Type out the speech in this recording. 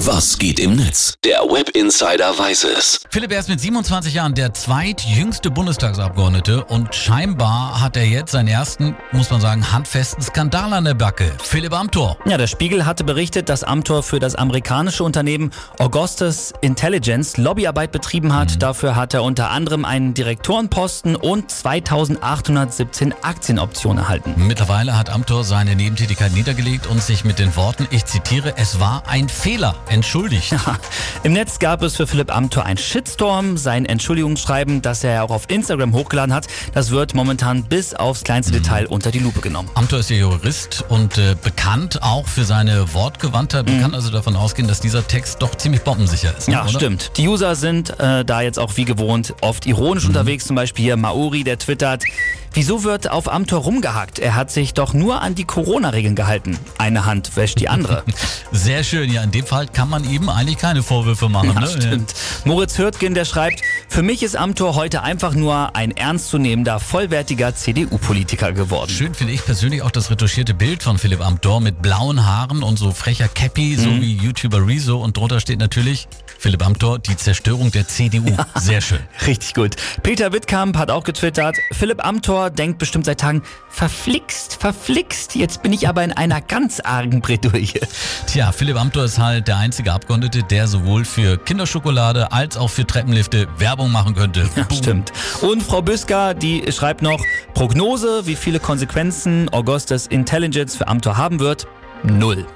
Was geht im Netz? Der Web Insider weiß es. Philipp, er ist mit 27 Jahren der zweitjüngste Bundestagsabgeordnete und scheinbar hat er jetzt seinen ersten, muss man sagen, handfesten Skandal an der Backe. Philipp Amthor. Ja, der Spiegel hatte berichtet, dass Amthor für das amerikanische Unternehmen Augustus Intelligence Lobbyarbeit betrieben hat. Mhm. Dafür hat er unter anderem einen Direktorenposten und 2817 Aktienoptionen erhalten. Mittlerweile hat Amthor seine Nebentätigkeit niedergelegt und sich mit den Worten, ich zitiere, es war ein Fehler entschuldigt. Ja, Im Netz gab es für Philipp Amthor ein Shitstorm. Sein Entschuldigungsschreiben, das er auch auf Instagram hochgeladen hat, das wird momentan bis aufs kleinste mhm. Detail unter die Lupe genommen. Amthor ist ja Jurist und äh, bekannt auch für seine Wortgewandtheit. Man mhm. kann also davon ausgehen, dass dieser Text doch ziemlich bombensicher ist. Ne, ja, oder? stimmt. Die User sind äh, da jetzt auch wie gewohnt oft ironisch mhm. unterwegs. Zum Beispiel hier Maori, der twittert, Wieso wird auf Amtor rumgehackt? Er hat sich doch nur an die Corona-Regeln gehalten. Eine Hand wäscht die andere. Sehr schön. Ja, in dem Fall kann man ihm eigentlich keine Vorwürfe machen. Ja, ne? stimmt. Moritz Hürtgen, der schreibt, für mich ist Amtor heute einfach nur ein ernstzunehmender, vollwertiger CDU-Politiker geworden. Schön finde ich persönlich auch das retuschierte Bild von Philipp Amthor mit blauen Haaren und so frecher Cappy, mhm. so wie YouTuber Rezo. Und drunter steht natürlich Philipp Amthor, die Zerstörung der CDU. Ja, Sehr schön. Richtig gut. Peter Wittkamp hat auch getwittert, Philipp Amthor denkt bestimmt seit Tagen, verflixt, verflixt, jetzt bin ich aber in einer ganz argen Bredouille. Tja, Philipp Amthor ist halt der einzige Abgeordnete, der sowohl für Kinderschokolade als auch für Treppenlifte Werbung machen könnte. Ja, stimmt. Und Frau Büsker, die schreibt noch, Prognose, wie viele Konsequenzen Augustus Intelligence für Amthor haben wird, null.